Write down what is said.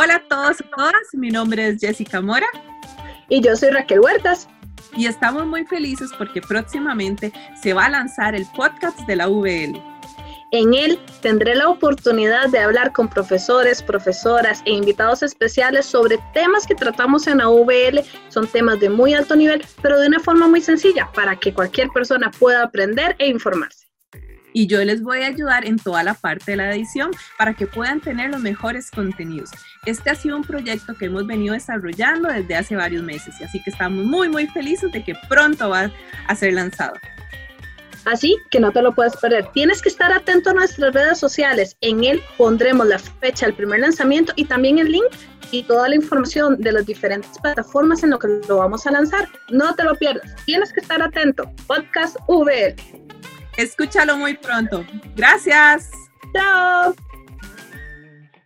Hola a todos y todas, mi nombre es Jessica Mora. Y yo soy Raquel Huertas. Y estamos muy felices porque próximamente se va a lanzar el podcast de la VL. En él tendré la oportunidad de hablar con profesores, profesoras e invitados especiales sobre temas que tratamos en la VL. Son temas de muy alto nivel, pero de una forma muy sencilla para que cualquier persona pueda aprender e informarse y yo les voy a ayudar en toda la parte de la edición para que puedan tener los mejores contenidos. Este ha sido un proyecto que hemos venido desarrollando desde hace varios meses y así que estamos muy muy felices de que pronto va a ser lanzado. Así que no te lo puedes perder. Tienes que estar atento a nuestras redes sociales. En él pondremos la fecha del primer lanzamiento y también el link y toda la información de las diferentes plataformas en lo que lo vamos a lanzar. No te lo pierdas. Tienes que estar atento. Podcast VR. Escúchalo muy pronto. Gracias. Chao.